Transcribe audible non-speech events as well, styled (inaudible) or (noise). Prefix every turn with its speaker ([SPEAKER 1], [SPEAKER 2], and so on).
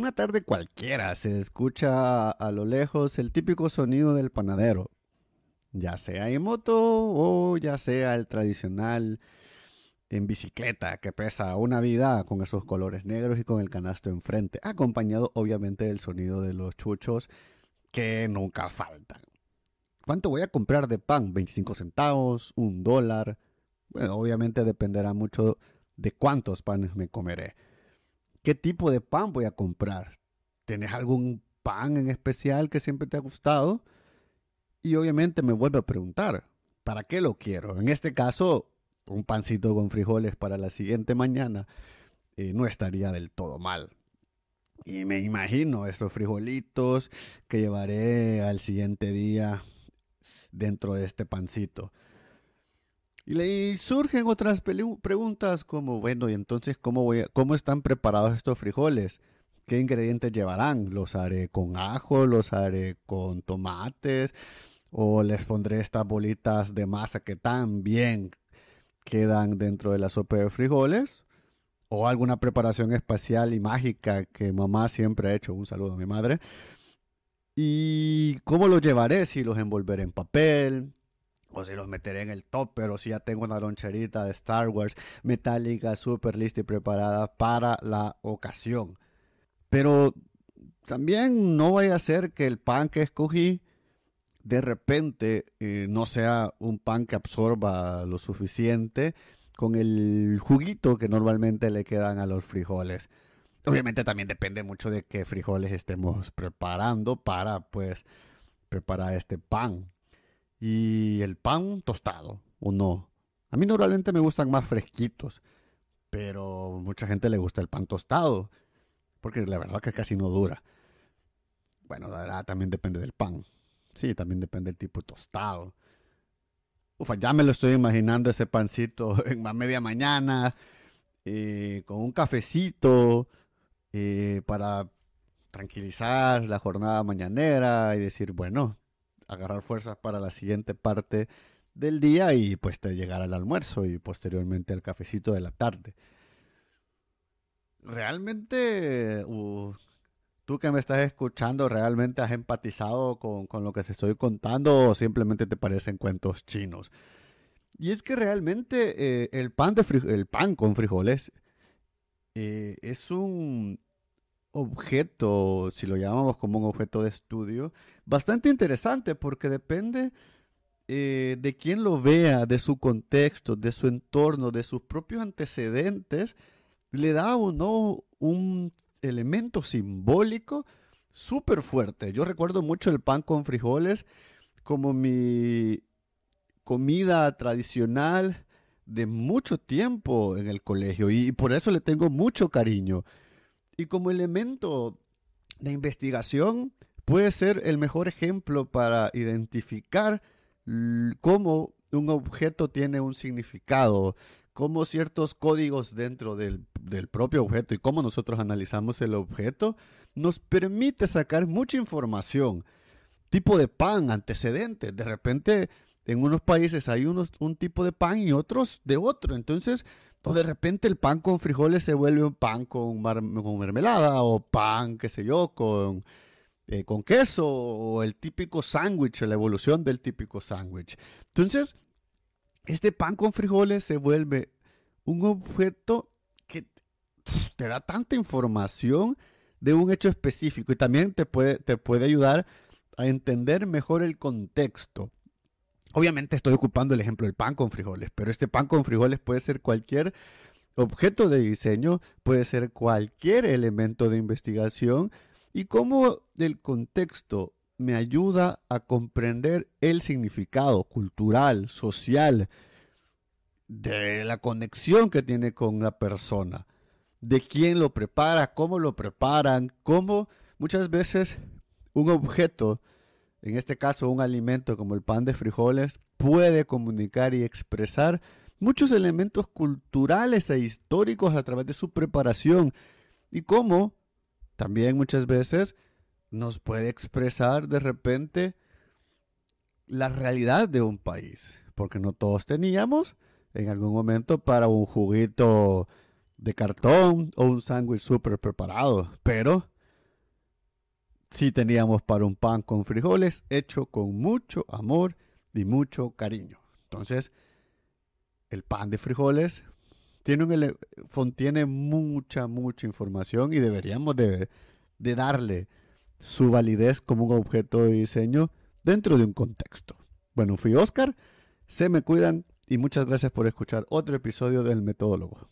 [SPEAKER 1] Una tarde cualquiera se escucha a lo lejos el típico sonido del panadero, ya sea en moto o ya sea el tradicional en bicicleta que pesa una vida con esos colores negros y con el canasto enfrente, acompañado obviamente del sonido de los chuchos que nunca faltan. ¿Cuánto voy a comprar de pan? ¿25 centavos? ¿Un dólar? Bueno, obviamente dependerá mucho de cuántos panes me comeré. ¿Qué tipo de pan voy a comprar? ¿Tienes algún pan en especial que siempre te ha gustado? Y obviamente me vuelvo a preguntar, ¿para qué lo quiero? En este caso, un pancito con frijoles para la siguiente mañana eh, no estaría del todo mal. Y me imagino estos frijolitos que llevaré al siguiente día dentro de este pancito. Y surgen otras preguntas como, bueno, y entonces, ¿cómo, ¿cómo están preparados estos frijoles? ¿Qué ingredientes llevarán? ¿Los haré con ajo? ¿Los haré con tomates? ¿O les pondré estas bolitas de masa que tan bien quedan dentro de la sopa de frijoles? ¿O alguna preparación espacial y mágica que mamá siempre ha hecho? Un saludo a mi madre. ¿Y cómo los llevaré? Si los envolveré en papel, o si los meteré en el top, pero si ya tengo una loncherita de Star Wars metálica súper lista y preparada para la ocasión. Pero también no vaya a ser que el pan que escogí de repente eh, no sea un pan que absorba lo suficiente con el juguito que normalmente le quedan a los frijoles. Obviamente también depende mucho de qué frijoles estemos preparando para pues preparar este pan y el pan tostado, ¿o no? A mí normalmente me gustan más fresquitos, pero mucha gente le gusta el pan tostado, porque la verdad que casi no dura. Bueno, también depende del pan. Sí, también depende del tipo de tostado. Ufa, ya me lo estoy imaginando ese pancito (laughs) en media mañana, eh, con un cafecito, eh, para tranquilizar la jornada mañanera y decir, bueno, agarrar fuerzas para la siguiente parte del día y pues te llegar al almuerzo y posteriormente al cafecito de la tarde. Realmente, tú que me estás escuchando, ¿realmente has empatizado con, lo que se estoy contando o simplemente te parecen cuentos chinos? Y es que realmente eh, el, pan de el pan con frijoles eh, es un objeto, si lo llamamos como un objeto de estudio, bastante interesante porque depende eh, de quién lo vea, de su contexto, de su entorno, de sus propios antecedentes, le da o no un elemento simbólico súper fuerte. Yo recuerdo mucho el pan con frijoles como mi comida tradicional de mucho tiempo en el colegio y por eso le tengo mucho cariño. Y como elemento de investigación puede ser el mejor ejemplo para identificar cómo un objeto tiene un significado, cómo ciertos códigos dentro del, del, propio objeto y cómo nosotros analizamos el objeto nos permite sacar mucha información. Tipo de pan, antecedentes. De repente en unos países hay unos, un tipo de pan y otros de otro. Entonces o de repente el pan con frijoles se vuelve un pan con, mermelada o pan, qué sé yo, con, eh, con queso o el típico sándwich, la evolución del típico sándwich. Entonces, este pan con frijoles se vuelve un objeto que te da tanta información de un hecho específico y también te puede, te puede ayudar a entender mejor el contexto. Obviamente estoy ocupando el ejemplo del pan con frijoles, pero este pan con frijoles puede ser cualquier objeto de diseño, puede ser cualquier elemento de investigación y cómo el contexto me ayuda a comprender el significado cultural, social, de la conexión que tiene con la persona, de quién lo prepara, cómo lo preparan, cómo muchas veces un objeto en este caso un alimento como el pan de frijoles, puede comunicar y expresar muchos elementos culturales e históricos a través de su preparación y cómo también muchas veces nos puede expresar de repente la realidad de un país, porque no todos teníamos en algún momento para un juguito de cartón o un sándwich súper preparado, pero sí teníamos para un pan con frijoles hecho con mucho amor y mucho cariño. Entonces, el pan de frijoles tiene contiene mucha, mucha información y deberíamos de, de darle su validez como un objeto de diseño dentro de un contexto. Bueno, fui Oscar, se me cuidan y muchas gracias por escuchar otro episodio del Metodólogo.